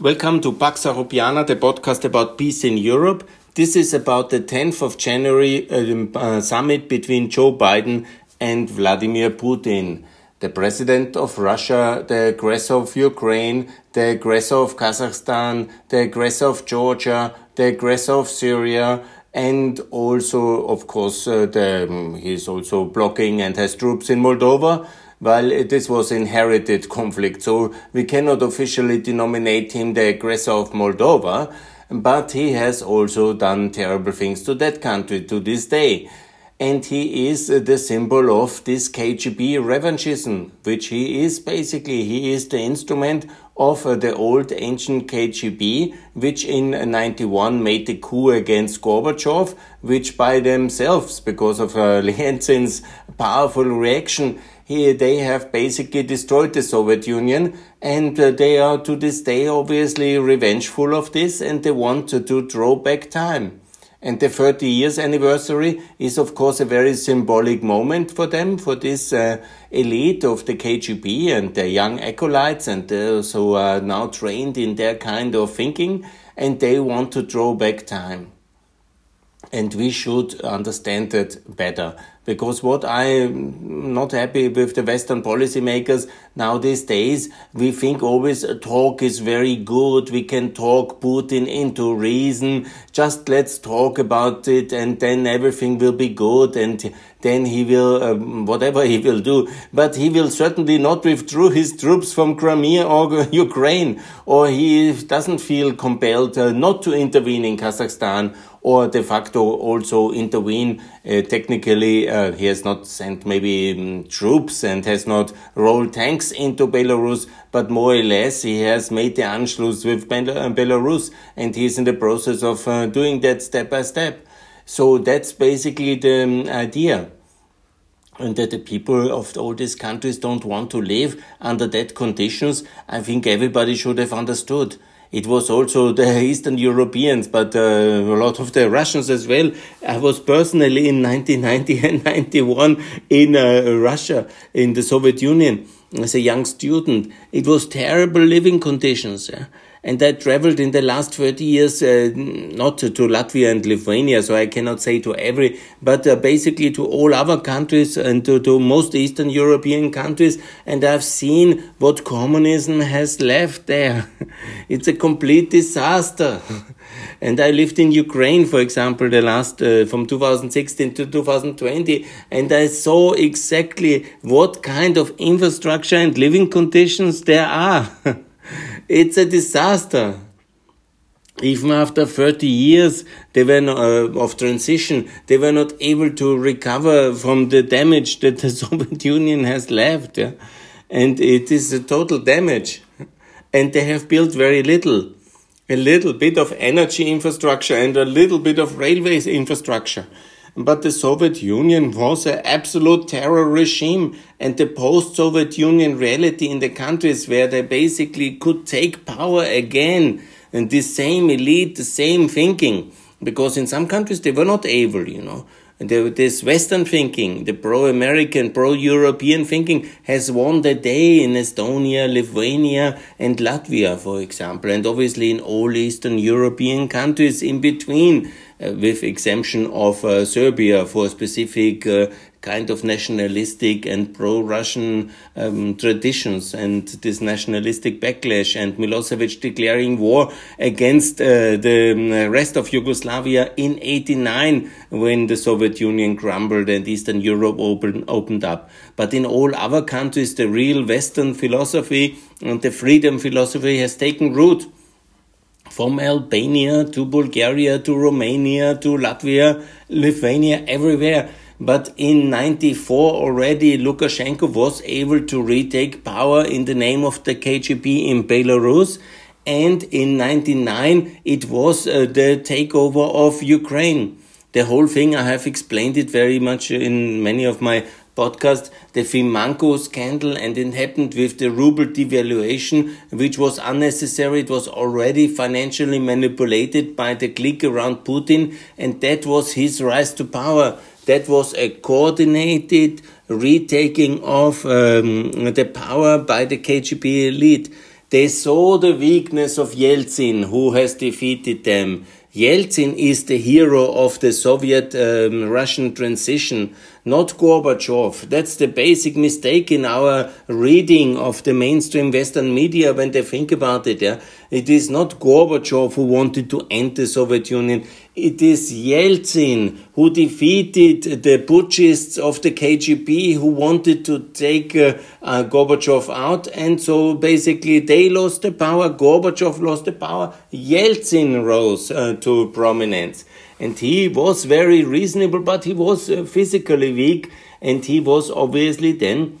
Welcome to Pax Europiana, the podcast about peace in Europe. This is about the 10th of January uh, uh, summit between Joe Biden and Vladimir Putin. The president of Russia, the aggressor of Ukraine, the aggressor of Kazakhstan, the aggressor of Georgia, the aggressor of Syria, and also, of course, uh, the, um, he's also blocking and has troops in Moldova while this was inherited conflict. So we cannot officially denominate him the aggressor of Moldova, but he has also done terrible things to that country to this day. And he is the symbol of this KGB revanchism, which he is basically, he is the instrument of the old ancient KGB, which in 91 made the coup against Gorbachev, which by themselves, because of uh, powerful reaction, here they have basically destroyed the Soviet Union and uh, they are to this day obviously revengeful of this and they want to, to draw back time. And the 30 years anniversary is of course a very symbolic moment for them, for this uh, elite of the KGB and the young acolytes and those who are now trained in their kind of thinking and they want to draw back time and we should understand that better. Because what I'm not happy with the Western policymakers now these days, we think always talk is very good. We can talk Putin into reason. Just let's talk about it and then everything will be good and then he will, um, whatever he will do. But he will certainly not withdraw his troops from Crimea or Ukraine or he doesn't feel compelled uh, not to intervene in Kazakhstan or de facto also intervene. Uh, technically, uh, he has not sent maybe um, troops and has not rolled tanks into Belarus, but more or less he has made the Anschluss with uh, Belarus and he's in the process of uh, doing that step by step. So that's basically the um, idea and that the people of all these countries don't want to live under that conditions, I think everybody should have understood. It was also the Eastern Europeans, but uh, a lot of the Russians as well. I was personally in 1990 and 91 in uh, Russia, in the Soviet Union, as a young student. It was terrible living conditions. Yeah? And I traveled in the last 30 years, uh, not to, to, Latvia and Lithuania, so I cannot say to every, but uh, basically to all other countries and to, to most Eastern European countries, and I've seen what communism has left there. it's a complete disaster. and I lived in Ukraine, for example, the last, uh, from 2016 to 2020, and I saw exactly what kind of infrastructure and living conditions there are. It's a disaster. Even after 30 years they were not, uh, of transition, they were not able to recover from the damage that the Soviet Union has left. Yeah? And it is a total damage. And they have built very little. A little bit of energy infrastructure and a little bit of railways infrastructure. But the Soviet Union was an absolute terror regime and the post-Soviet Union reality in the countries where they basically could take power again and the same elite, the same thinking. Because in some countries they were not able, you know. The, this Western thinking, the pro-American, pro-European thinking has won the day in Estonia, Lithuania and Latvia, for example, and obviously in all Eastern European countries in between. Uh, with exemption of uh, Serbia for specific uh, kind of nationalistic and pro-Russian um, traditions and this nationalistic backlash and Milosevic declaring war against uh, the um, rest of Yugoslavia in 89 when the Soviet Union crumbled and Eastern Europe opened, opened up. But in all other countries, the real Western philosophy and the freedom philosophy has taken root from Albania to Bulgaria to Romania to Latvia, Lithuania, everywhere. But in 94 already Lukashenko was able to retake power in the name of the KGB in Belarus. And in 99 it was uh, the takeover of Ukraine. The whole thing, I have explained it very much in many of my podcast, the Fimaco scandal, and it happened with the ruble devaluation, which was unnecessary. It was already financially manipulated by the clique around Putin, and that was his rise to power. That was a coordinated retaking of um, the power by the KGB elite. They saw the weakness of Yeltsin, who has defeated them. Yeltsin is the hero of the Soviet um, Russian transition not Gorbachev. That's the basic mistake in our reading of the mainstream Western media when they think about it. Yeah? It is not Gorbachev who wanted to end the Soviet Union. It is Yeltsin who defeated the putschists of the KGB who wanted to take uh, uh, Gorbachev out. And so basically they lost the power. Gorbachev lost the power. Yeltsin rose uh, to prominence and he was very reasonable, but he was uh, physically weak, and he was obviously then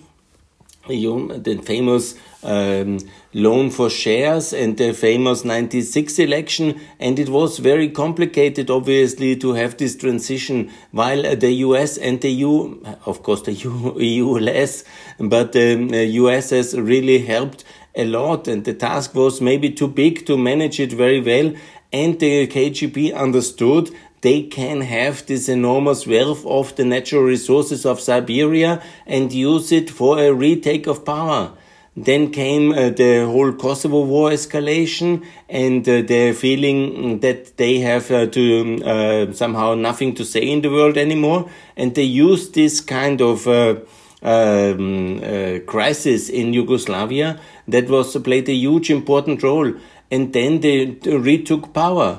you, the famous um, loan for shares and the famous 96 election. And it was very complicated obviously to have this transition while uh, the US and the EU of course the EU, less but the um, US has really helped a lot. And the task was maybe too big to manage it very well and the KGB understood they can have this enormous wealth of the natural resources of Siberia and use it for a retake of power. Then came uh, the whole Kosovo war escalation and uh, the feeling that they have uh, to um, uh, somehow nothing to say in the world anymore. And they used this kind of uh, um, uh, crisis in Yugoslavia that was played a huge important role and then they retook power.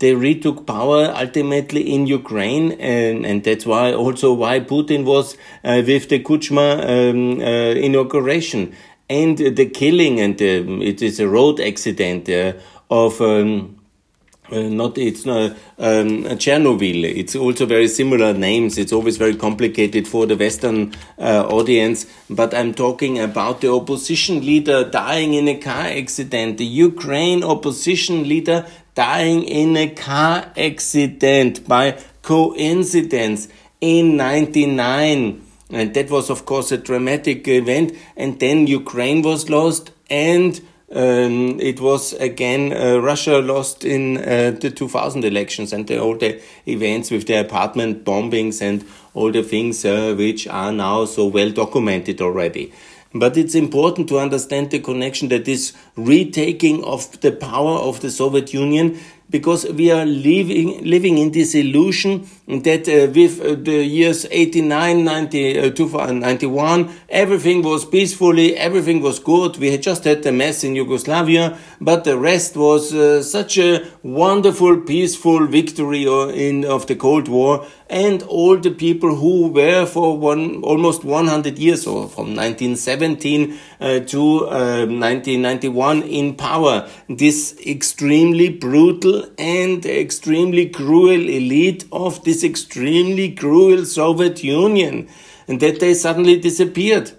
They retook power ultimately in Ukraine, and, and that's why also why Putin was uh, with the Kuchma um, uh, inauguration and the killing, and uh, it is a road accident uh, of. Um, uh, not it's not um, Chernobyl. It's also very similar names. It's always very complicated for the Western uh, audience. But I'm talking about the opposition leader dying in a car accident. The Ukraine opposition leader dying in a car accident by coincidence in 99. And that was, of course, a dramatic event. And then Ukraine was lost and um, it was again uh, Russia lost in uh, the 2000 elections and the, all the events with the apartment bombings and all the things uh, which are now so well documented already. But it's important to understand the connection that this retaking of the power of the Soviet Union because we are living, living in this illusion that uh, with uh, the years 89, 90, uh, 91, everything was peacefully, everything was good. We had just had the mess in Yugoslavia, but the rest was uh, such a wonderful, peaceful victory uh, in, of the Cold War. And all the people who were for one, almost 100 years, or from 1917 uh, to 1991 in power, this extremely brutal and extremely cruel elite of this extremely cruel Soviet Union, and that they suddenly disappeared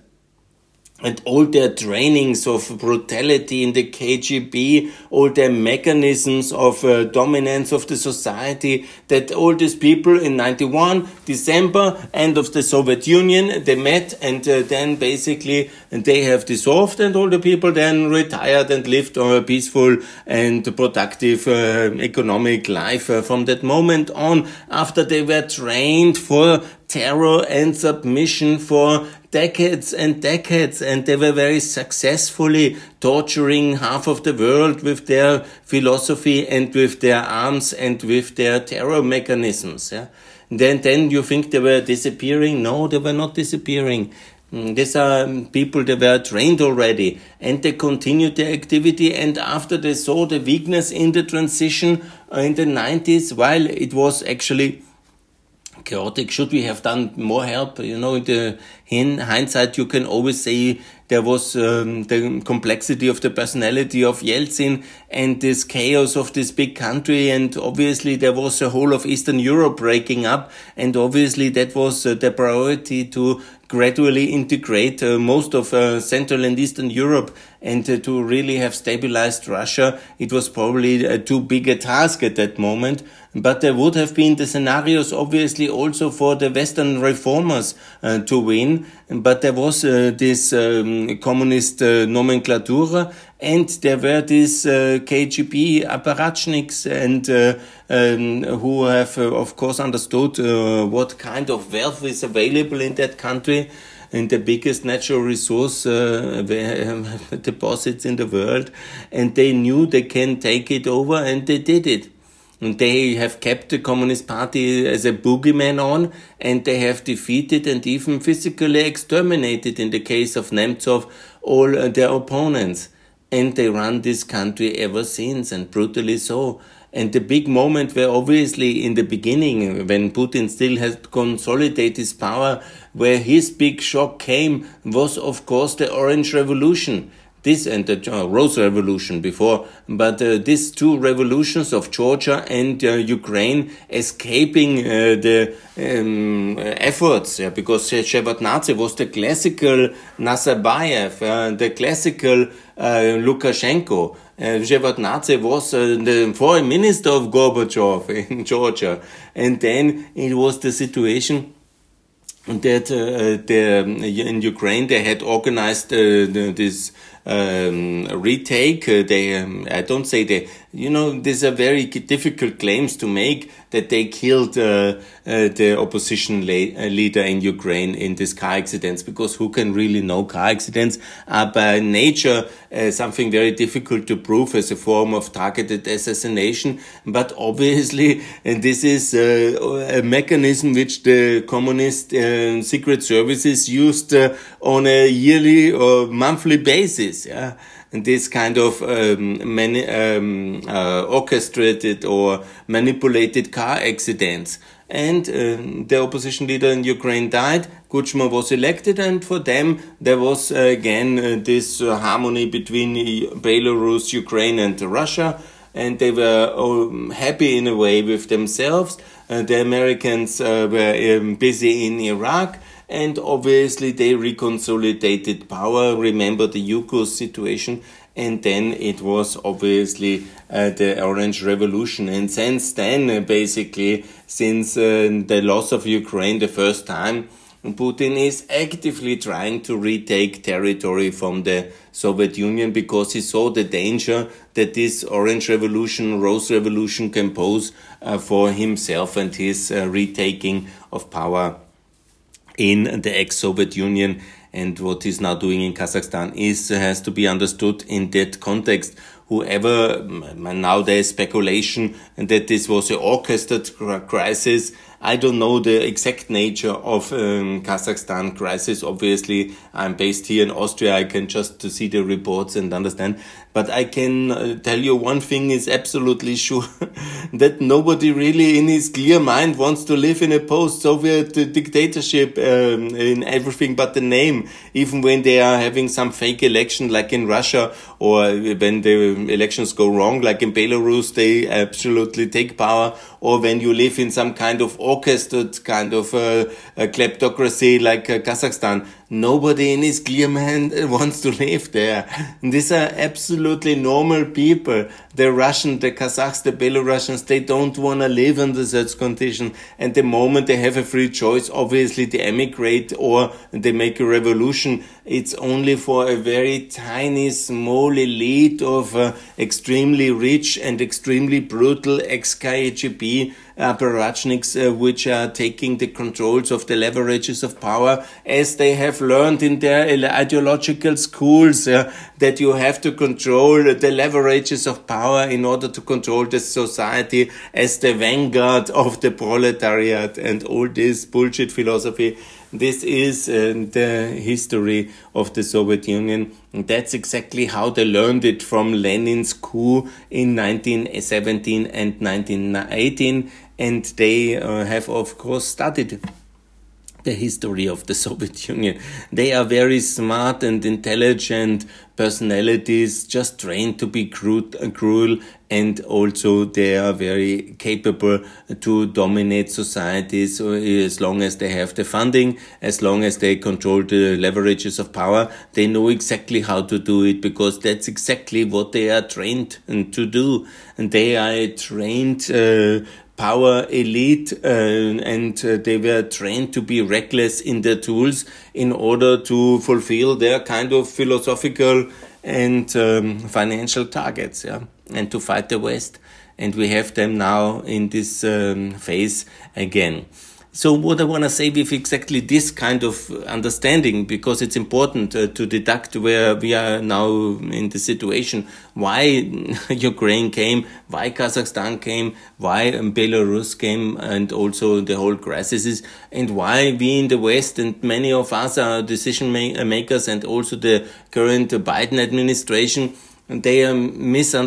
and all their trainings of brutality in the KGB, all their mechanisms of uh, dominance of the society, that all these people in 91, December, end of the Soviet Union, they met and uh, then basically they have dissolved and all the people then retired and lived a peaceful and productive uh, economic life uh, from that moment on. After they were trained for terror and submission for decades and decades, and they were very successfully torturing half of the world with their philosophy and with their arms and with their terror mechanisms. Yeah? Then, then you think they were disappearing? No, they were not disappearing. Mm, these are people that were trained already and they continued their activity. And after they saw the weakness in the transition uh, in the 90s, while it was actually chaotic. Should we have done more help? You know, in the in hindsight, you can always say there was um, the complexity of the personality of Yeltsin and this chaos of this big country. And obviously, there was a whole of Eastern Europe breaking up. And obviously, that was uh, the priority to gradually integrate uh, most of uh, Central and Eastern Europe and uh, to really have stabilized Russia. It was probably uh, too big a task at that moment. But there would have been the scenarios, obviously, also for the Western reformers uh, to win. But there was uh, this um, communist nomenclature and there were these uh, KGB apparatchiks and uh, um, who have, uh, of course, understood what kind of wealth is available in that country and the biggest natural resource uh, deposits in the world, and they knew they can take it over, and they did it. And they have kept the Communist Party as a boogeyman on, and they have defeated and even physically exterminated, in the case of Nemtsov, all their opponents. And they run this country ever since, and brutally so. And the big moment where obviously in the beginning, when Putin still had consolidated his power, where his big shock came was of course the Orange Revolution this and the uh, Rose Revolution before, but uh, these two revolutions of Georgia and uh, Ukraine escaping uh, the um, efforts, yeah, because Shevardnadze was the classical Nazarbayev, uh, the classical uh, Lukashenko. Uh, Shevardnadze was the foreign minister of Gorbachev in Georgia, and then it was the situation that uh, the, in Ukraine they had organized uh, this um, retake. Uh, they, um, I don't say they, you know, these are very difficult claims to make that they killed uh, uh, the opposition uh, leader in Ukraine in these car accidents, because who can really know car accidents are by nature uh, something very difficult to prove as a form of targeted assassination. But obviously, and this is uh, a mechanism which the communist secret services used on a yearly or monthly basis. Yeah this kind of um, many, um, uh, orchestrated or manipulated car accidents. And uh, the opposition leader in Ukraine died. Kuchma was elected, and for them there was uh, again uh, this uh, harmony between Belarus, Ukraine, and Russia. And they were um, happy in a way with themselves. Uh, the Americans were um, busy in Iraq and obviously they reconsolidated power. Remember the Yukos situation, and then it was obviously uh, the Orange Revolution. And since then, uh, basically, since uh, the loss of Ukraine the first time, Putin is actively trying to retake territory from the Soviet Union because he saw the danger that this Orange Revolution, Rose Revolution can pose uh, for himself and his uh, retaking of power in the ex-Soviet Union and what he's now doing in Kazakhstan is has to be understood in that context. Whoever now there is speculation that this was an orchestrated crisis I don't know the exact nature of um, Kazakhstan crisis. Obviously, I'm based here in Austria. I can just see the reports and understand. But I can uh, tell you one thing is absolutely sure that nobody really in his clear mind wants to live in a post-Soviet dictatorship um, in everything but the name. Even when they are having some fake election like in Russia or when the elections go wrong like in Belarus, they absolutely take power or when you live in some kind of orchestrated kind of uh, kleptocracy like uh, Kazakhstan. Nobody in his clear mind wants to live there. And these are absolutely normal people. The Russian, the Kazakhs, the Belarusians, they don't want to live under such conditions. And the moment they have a free choice, obviously they emigrate or they make a revolution. It's only for a very tiny, small elite of uh, extremely rich and extremely brutal ex-KGB uh, which are taking the controls of the leverages of power as they have learned in their ideological schools uh, that you have to control the leverages of power in order to control the society as the vanguard of the proletariat and all this bullshit philosophy this is uh, the history of the Soviet Union. And that's exactly how they learned it from Lenin's coup in 1917 and 1918 and they uh, have of course studied the history of the Soviet Union. They are very smart and intelligent personalities, just trained to be crude, cruel, and also they are very capable to dominate societies as long as they have the funding, as long as they control the leverages of power. They know exactly how to do it because that's exactly what they are trained to do. And they are trained uh, power elite uh, and uh, they were trained to be reckless in their tools in order to fulfill their kind of philosophical and um, financial targets yeah and to fight the west. And we have them now in this um, phase again So what I want to say with exactly this kind of understanding, because it's important uh, to deduct where we are now in the situation, why Ukraine came, why Kazakhstan came, why Belarus came, and also the whole crisis, and why we in the West and many of us are decision makers, and also the current Biden administration they um, uh,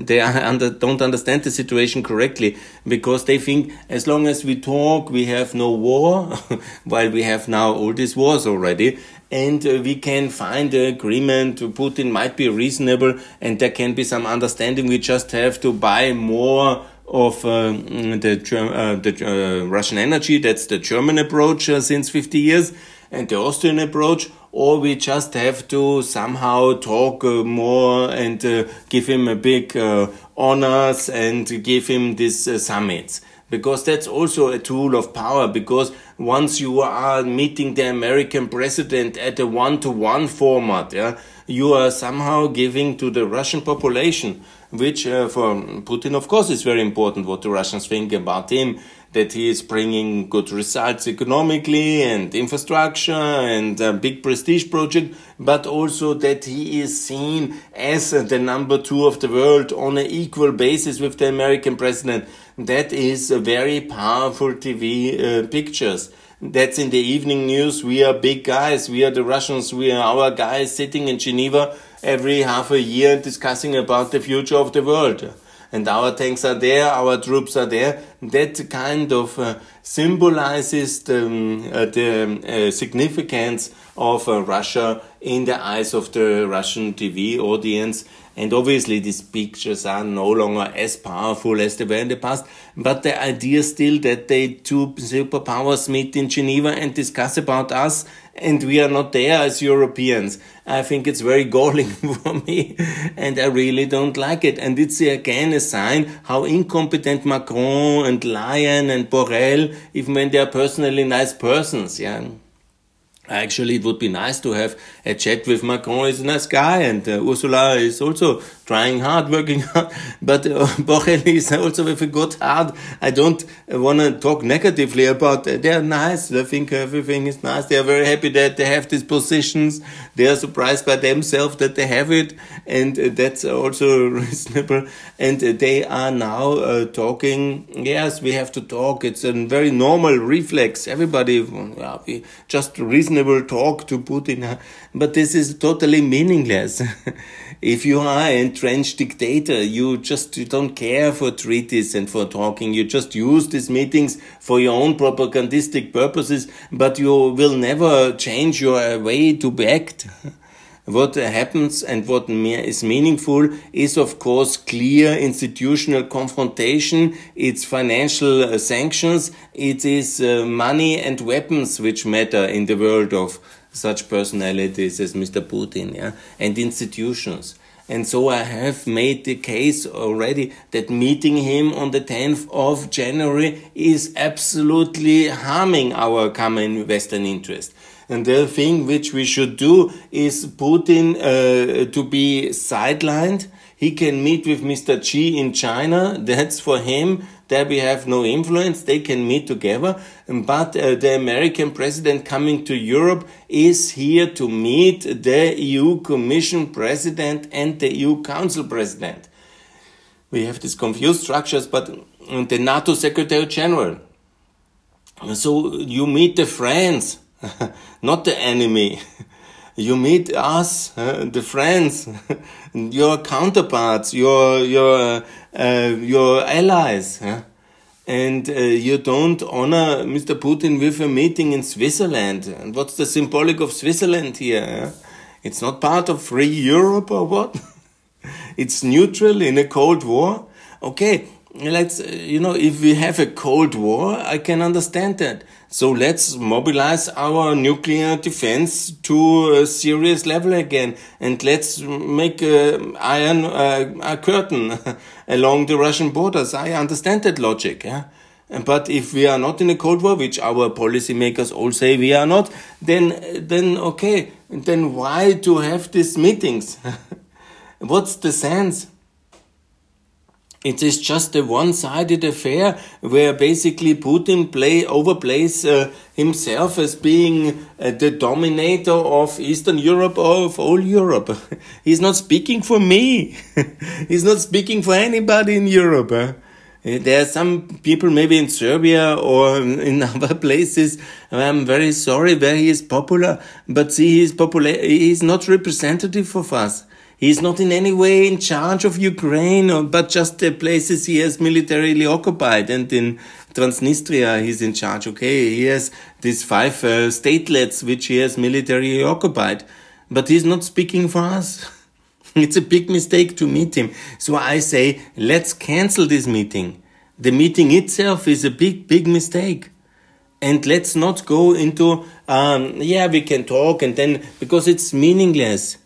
they under, don't understand the situation correctly because they think as long as we talk we have no war while we have now all these wars already and uh, we can find an agreement Putin might be reasonable and there can be some understanding. We just have to buy more of uh, the, the uh, Russian energy. That's the German approach uh, since 50 years. And the Austrian approach or we just have to somehow talk uh, more and uh, give him a big uh, honors and give him this uh, summits because that's also a tool of power because once you are meeting the american president at a one-to-one format yeah you are somehow giving to the russian population which uh, for putin of course is very important what the russians think about him that he is bringing good results economically and infrastructure and a big prestige project, but also that he is seen as the number two of the world on an equal basis with the American president. That is a very powerful TV uh, pictures. That's in the evening news. We are big guys. We are the Russians. We are our guys sitting in Geneva every half a year discussing about the future of the world and our tanks are there, our troops are there. That kind of uh, symbolizes the, um, uh, the uh, significance of uh, Russia in the eyes of the Russian TV audience. And obviously, these pictures are no longer as powerful as they were in the past. But the idea still that they two superpowers meet in Geneva and discuss about us and we are not there as Europeans. I think it's very galling for me and I really don't like it. And it's again a sign how incompetent Macron and Leyen and Borrell, even when they are personally nice persons, yeah. Actually, it would be nice to have a chat with Macron. He's a nice guy, and uh, Ursula is also trying hard, working hard. But uh, Borrell is also with a good heart. I don't uh, want to talk negatively about. Uh, they're nice. I think everything is nice. They are very happy that they have these positions. They are surprised by themselves that they have it, and uh, that's also reasonable. And uh, they are now uh, talking. Yes, we have to talk. It's a very normal reflex. Everybody, yeah, we just reason reasonable talk to Putin, but this is totally meaningless. if you are an entrenched dictator, you just you don't care for treaties and for talking. You just use these meetings for your own propagandistic purposes, but you will never change your way to act. What happens and what is meaningful is, of course, clear institutional confrontation. It's financial uh, sanctions. It is uh, money and weapons which matter in the world of such personalities as Mr. Putin, yeah, and institutions. And so I have made the case already that meeting him on the 10th of January is absolutely harming our common Western interest. And the thing which we should do is Putin uh, to be sidelined. He can meet with Mr. Xi in China. That's for him. There we have no influence. They can meet together. But uh, the American president coming to Europe is here to meet the EU Commission president and the EU Council president. We have these confused structures, but the NATO Secretary General. So you meet the friends not the enemy. You meet us, uh, the friends, your counterparts, your your uh, your allies, and uh, you don't honor Mr. Putin with a meeting in Switzerland. And what's the symbolic of Switzerland here? It's not part of free Europe or what? it's neutral in a cold war. Okay, let's you know if we have a cold war, I can understand that so let's mobilize our nuclear defense to a serious level again, and let's make an iron uh, a curtain along the Russian borders. I understand that logic. Yeah? But if we are not in a Cold War, which our policymakers all say we are not, then then okay, then why to have these meetings? What's the sense? It is just a one-sided affair where basically Putin play overplays uh, himself as being uh, the dominator of Eastern Europe or of all Europe. He's not speaking for me. He's not speaking for anybody in Europe. Uh, there are some people maybe in Serbia or in other places. I'm very sorry where he is popular, but see, he's popular. He's not representative of us. He's not in any way in charge of Ukraine, but just the places he has militarily occupied. And in Transnistria, he's in charge. Okay, he has these five uh, statelets which he has militarily occupied, but he's not speaking for us. it's a big mistake to meet him. So I say, let's cancel this meeting. The meeting itself is a big, big mistake and let's not go into um, yeah we can talk and then because it's meaningless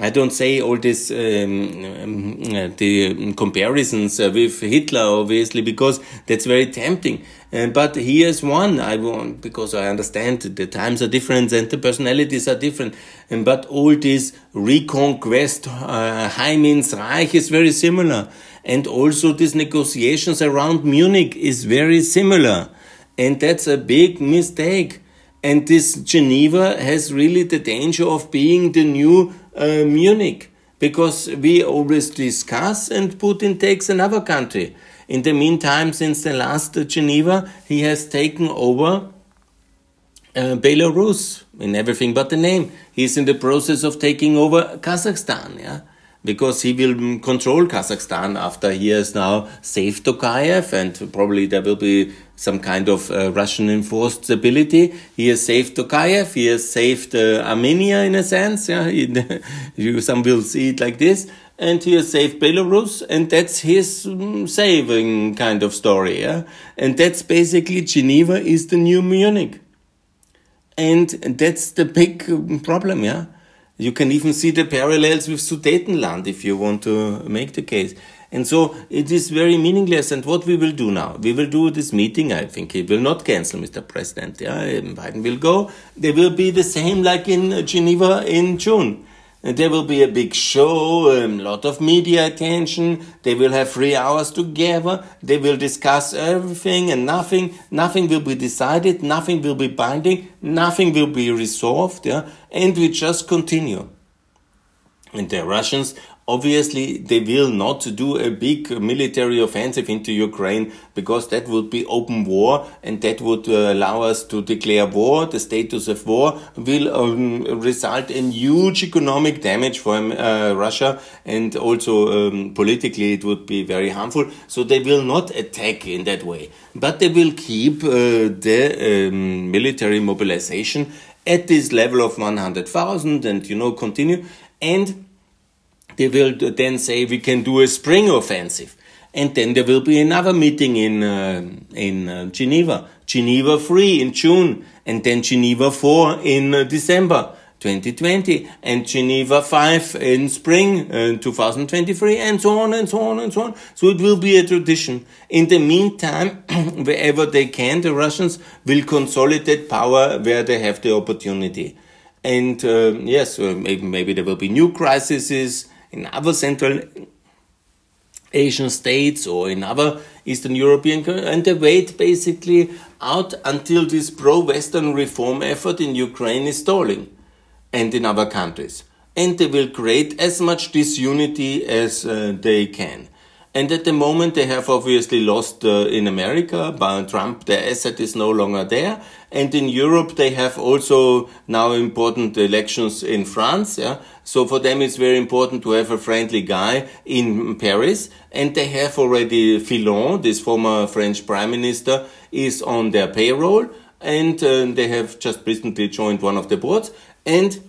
I don't say all this um, um, uh, the comparisons uh, with Hitler, obviously, because that's very tempting. Uh, but here's one I want because I understand the times are different and the personalities are different. And but all this reconquest, uh, Heim ins Reich is very similar, and also these negotiations around Munich is very similar, and that's a big mistake. And this Geneva has really the danger of being the new uh, Munich because we always discuss and Putin takes another country. In the meantime, since the last Geneva, he has taken over uh, Belarus in everything but the name. He's in the process of taking over Kazakhstan, yeah because he will control Kazakhstan after he has now saved Tokayev and probably there will be some kind of uh, Russian enforced stability. He has saved Tokayev, he has saved uh, Armenia in a sense, yeah, you, some will see it like this, and he has saved Belarus, and that's his um, saving kind of story, yeah, and that's basically Geneva is the new Munich. And that's the big um, problem, yeah you can even see the parallels with Sudetenland if you want to make the case. And so it is very meaningless. And what we will do now, we will do this meeting. I think he will not cancel, Mr. President. Yeah, um, Biden will go. They will be the same like in Geneva in June. And there will be a big show, a lot of media attention. They will have three hours together. They will discuss everything and nothing. Nothing will be decided. Nothing will be binding. Nothing will be resolved. Yeah? And we just continue. And the Russians obviously they will not do a big military offensive into Ukraine because that would be open war and that would uh, allow us to declare war. The status of war will um, result in huge economic damage for um, uh, Russia and also um, politically it would be very harmful. So they will not attack in that way, but they will keep uh, the um, military mobilization at this level of 100,000 and you know continue and they will then say we can do a spring offensive. And then there will be another meeting in, uh, in uh, Geneva. Geneva 3 in June, and then Geneva 4 in uh, December 2020, and Geneva 5 in spring uh, 2023, and so on and so on and so on. So it will be a tradition. In the meantime, wherever they can, the Russians will consolidate power where they have the opportunity. And uh, yes, uh, maybe, maybe there will be new crises in other Central Asian states or in other Eastern European countries and they wait basically out until this pro-Western reform effort in Ukraine is stalling and in other countries. And they will create as much disunity as uh, they can. And at the moment, they have obviously lost uh, in America. By Trump, their asset is no longer there. And in Europe, they have also now important elections in France. Yeah? So for them, it's very important to have a friendly guy in Paris. And they have already Fillon, this former French prime minister, is on their payroll. And uh, they have just recently joined one of the boards. And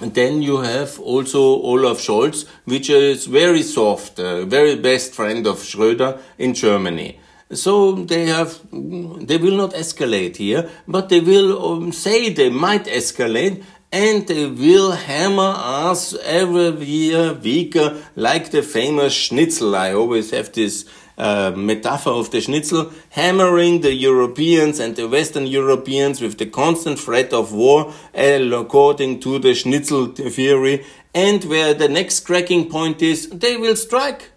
and then you have also Olaf Scholz, which is very soft, uh, very best friend of Schröder in Germany. So they have, they will not escalate here, but they will um, say they might escalate and they will hammer us every year weaker like the famous schnitzel. I always have this uh, metaphor of the schnitzel, hammering the Europeans and the Western Europeans with the constant threat of war, according to the schnitzel theory, and where the next cracking point is, they will strike.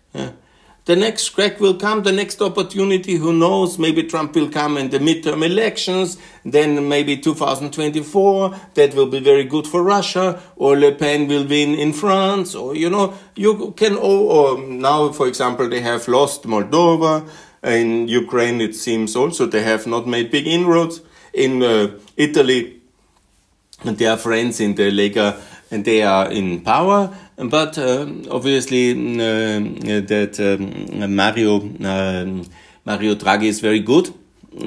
The next crack will come, the next opportunity, who knows? Maybe Trump will come in the midterm elections, then maybe 2024, that will be very good for Russia, or Le Pen will win in France, or you know, you can, or, or now, for example, they have lost Moldova, in Ukraine it seems also they have not made big inroads. In uh, Italy, And their friends in the Lega and they are in power. But uh, obviously, uh, that um, Mario um, Mario Draghi is very good.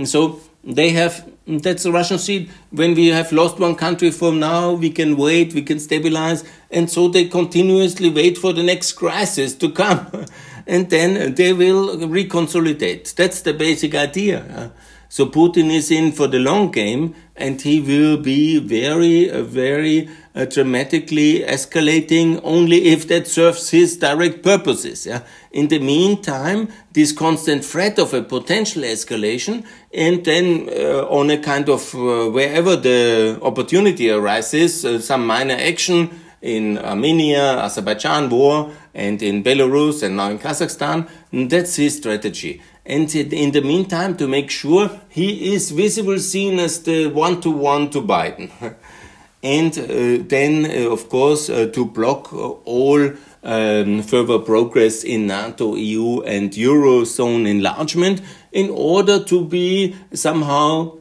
So they have that's the Russian seed. When we have lost one country from now, we can wait, we can stabilize, and so they continuously wait for the next crisis to come, and then they will reconsolidate. That's the basic idea. So Putin is in for the long game, and he will be very, very uh, dramatically escalating only if that serves his direct purposes. Yeah? In the meantime, this constant threat of a potential escalation, and then uh, on a kind of uh, wherever the opportunity arises, uh, some minor action in Armenia, Azerbaijan war, and in Belarus, and now in Kazakhstan. That's his strategy. And in the meantime, to make sure he is visible seen as the one to one to Biden. and uh, then, uh, of course, uh, to block all um, further progress in NATO, EU, and Eurozone enlargement in order to be somehow,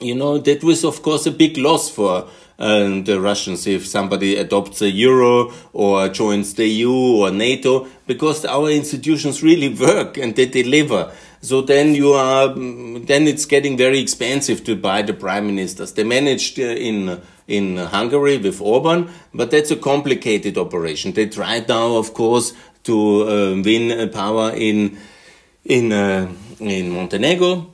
you know, that was, of course, a big loss for uh, the Russians if somebody adopts a euro or joins the EU or NATO, because our institutions really work and they deliver. So then you are, then it's getting very expensive to buy the prime ministers. They managed uh, in in Hungary with Orban, but that's a complicated operation. They tried now, of course, to uh, win power in in uh, in Montenegro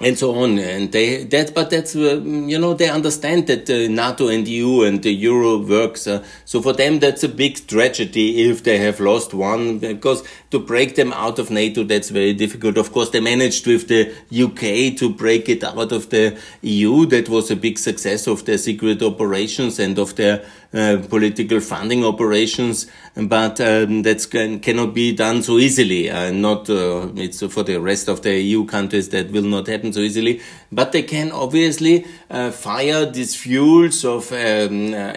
and so on. And they that, but that's uh, you know they understand that uh, NATO and EU and the euro works. Uh, so for them, that's a big tragedy if they have lost one because to break them out of NATO, that's very difficult. Of course, they managed with the UK to break it out of the EU. That was a big success of their secret operations and of their uh, political funding operations, but um, that can, cannot be done so easily. Uh, not uh, it's for the rest of the EU countries that will not happen so easily. But they can obviously uh, fire these fuels of um, uh,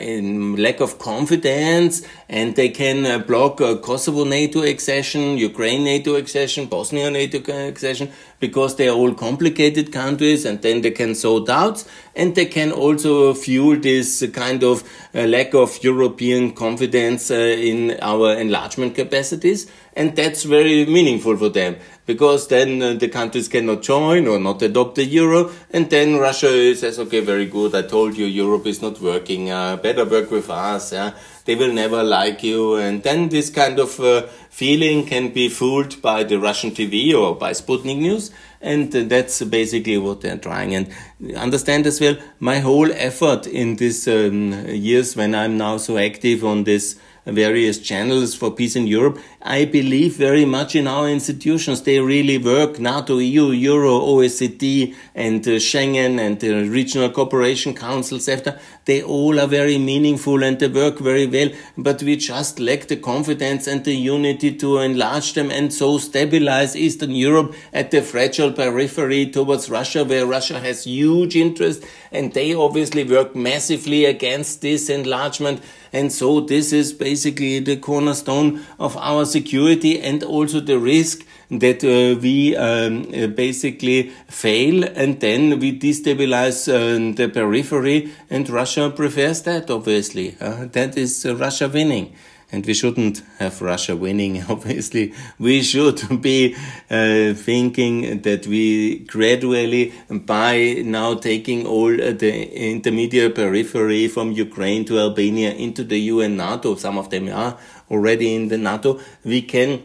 lack of confidence, and they can block Kosovo NATO accession, Ukraine NATO accession, Bosnia NATO accession, because they are all complicated countries, and then they can sow doubts, and they can also fuel this kind of lack of European confidence uh, in our enlargement capacities. And that's very meaningful for them because then uh, the countries cannot join or not adopt the euro. And then Russia says, okay, very good. I told you Europe is not working. Uh, better work with us. Yeah? They will never like you. And then this kind of uh, feeling can be fooled by the Russian TV or by Sputnik News. And that's basically what they're trying. And understand as well, my whole effort in these um, years when I'm now so active on this various channels for peace in Europe. I believe very much in our institutions. They really work. NATO, EU, Euro, OECD, and uh, Schengen, and the Regional Cooperation Councils. After they all are very meaningful and they work very well. But we just lack the confidence and the unity to enlarge them and so stabilize Eastern Europe at the fragile periphery towards Russia, where Russia has huge interest, and they obviously work massively against this enlargement. And so this is basically the cornerstone of our security and also the risk that uh, we um, uh, basically fail and then we destabilize uh, the periphery and Russia prefers that obviously. That is Russia winning and we shouldn't have Russia winning, obviously. We should be uh, thinking that we gradually, by now taking all the intermediate periphery from Ukraine to Albania into the UN NATO, some of them are already in the NATO, we can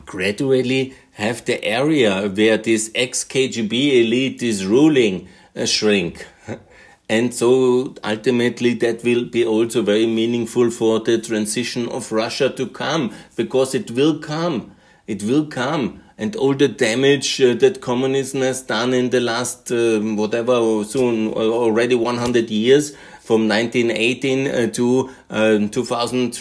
gradually have the area where this ex KGB elite is ruling uh, shrink. And so ultimately that will be also very meaningful for the transition of Russia to come, because it will come. It will come. And all the damage uh, that communism has done in the last, uh, whatever, soon already 100 years, from 1918 uh, to uh, 2000,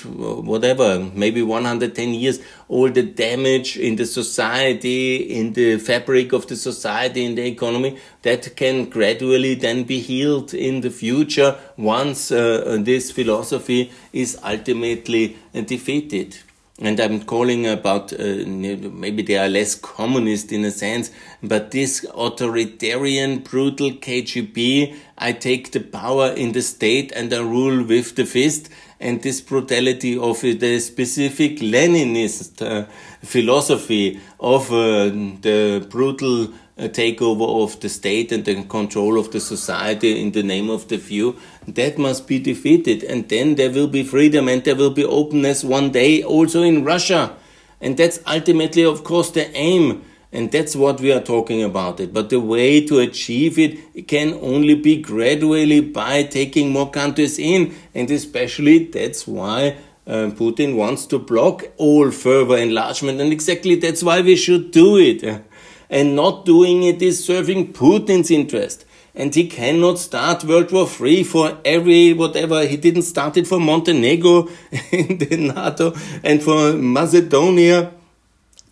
whatever, maybe 110 years, all the damage in the society, in the fabric of the society, in the economy, that can gradually then be healed in the future once uh, this philosophy is ultimately defeated and I'm calling about uh, maybe they are less communist in a sense, but this authoritarian, brutal KGB, I take the power in the state and I rule with the fist, and this brutality of the specific Leninist uh, philosophy of uh, the brutal takeover of the state and the control of the society in the name of the few, that must be defeated. And then there will be freedom and there will be openness one day also in Russia. And that's ultimately, of course, the aim. And that's what we are talking about it. But the way to achieve it can only be gradually by taking more countries in. And especially that's why uh, Putin wants to block all further enlargement. And exactly that's why we should do it and not doing it is serving Putin's interest. And he cannot start World War III for every whatever. He didn't start it for Montenegro in the NATO and for Macedonia.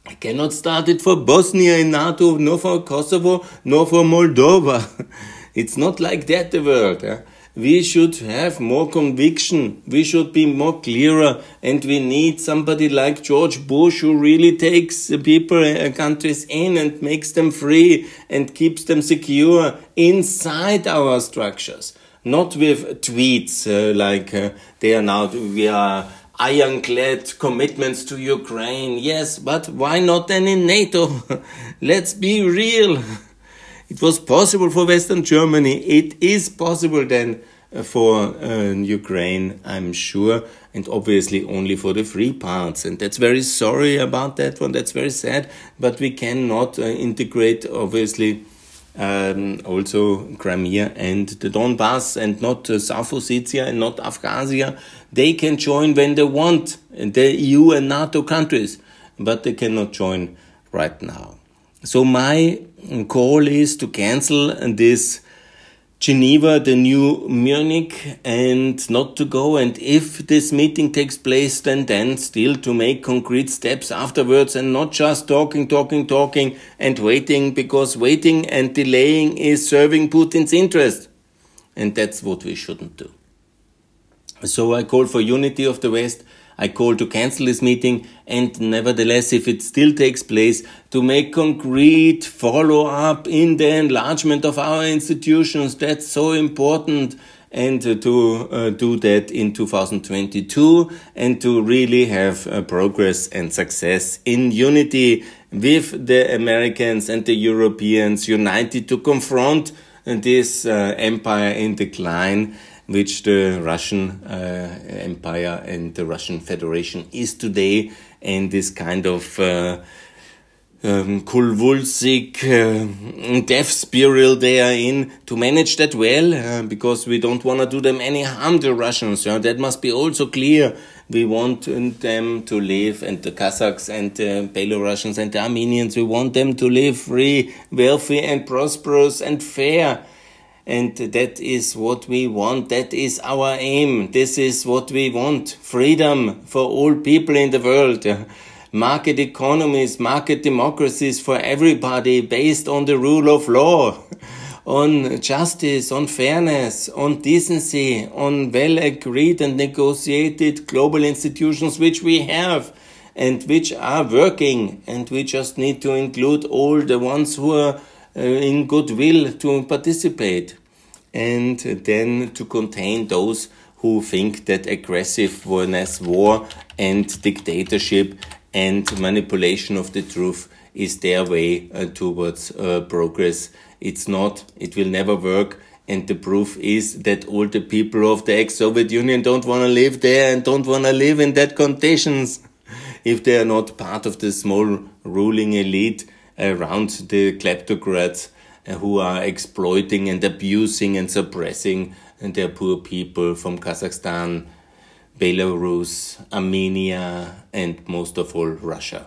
He cannot start it for Bosnia in NATO, nor for Kosovo, nor for Moldova. It's not like that, the world. Yeah? We should have more conviction. We should be more clearer. And we need somebody like George Bush who really takes the people and uh, countries in and makes them free and keeps them secure inside our structures. Not with tweets uh, like uh, they are now, we are ironclad commitments to Ukraine. Yes, but why not then in NATO? Let's be real. It was possible for Western Germany. It is possible then for uh, Ukraine, I'm sure, and obviously only for the free parts. And that's very sorry about that one. That's very sad. But we cannot uh, integrate, obviously, um, also Crimea and the Donbass and not uh, South Ossetia and not Abkhazia. They can join when they want, the EU and NATO countries, but they cannot join right now. So my call is to cancel this Geneva, the new Munich, and not to go. And if this meeting takes place, then then still to make concrete steps afterwards and not just talking, talking, talking and waiting because waiting and delaying is serving Putin's interest. And that's what we shouldn't do. So I call for unity of the West I call to cancel this meeting and nevertheless, if it still takes place, to make concrete follow up in the enlargement of our institutions. That's so important and to uh, do that in 2022 and to really have uh, progress and success in unity with the Americans and the Europeans united to confront this uh, empire in decline which the Russian uh, Empire and the Russian Federation is today, and this kind of uh, um, convulsive uh, death spiral they are in to manage that well uh, because we don't want to do them any harm the russians yeah? that must be also clear. We want them to live and the kazakhs and the belarusians and the armenians we want them to live free wealthy and prosperous and fair and that is what we want. That is our aim. This is what we want. Freedom for all people in the world. Market economies, market democracies for everybody based on the rule of law, on justice, on fairness, on decency, on well agreed and negotiated global institutions which we have and which are working and we just need to include all the ones who are in goodwill to participate and then to contain those who think that aggressiveness, war, and dictatorship and manipulation of the truth is their way uh, towards uh, progress. It's not, it will never work. And the proof is that all the people of the ex-Soviet Union don't want to live there and don't want to live in that conditions if they are not part of the small ruling elite around the kleptocrats uh, who are exploiting and abusing and suppressing their poor people from Kazakhstan, Belarus, Armenia, and most of all Russia.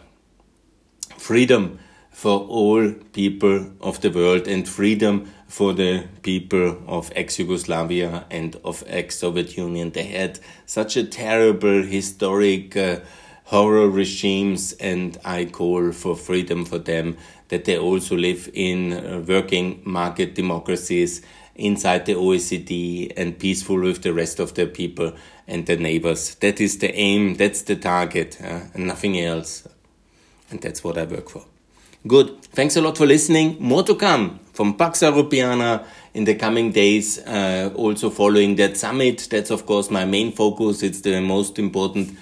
Freedom for all people of the world and freedom for the people of ex-Yugoslavia and of ex-Soviet Union. They had such a terrible historic uh, horror regimes and I call for freedom for them that they also live in uh, working market democracies inside the OECD and peaceful with the rest of their people and their neighbors. That is the aim, that's the target, uh, and nothing else. And that's what I work for. Good. Thanks a lot for listening. More to come from Pax Europiana in the coming days. Uh, also following that summit. That's of course my main focus. It's the most important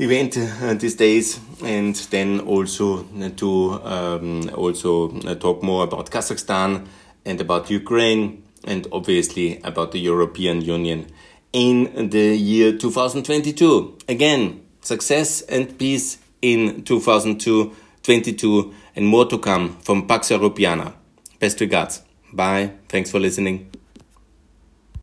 event uh, these days, and then also to um, also uh, talk more about Kazakhstan and about Ukraine, and obviously about the European Union in the year 2022. Again, success and peace in 2022, and more to come from Pax Europiana. Best regards. Bye. Thanks for listening.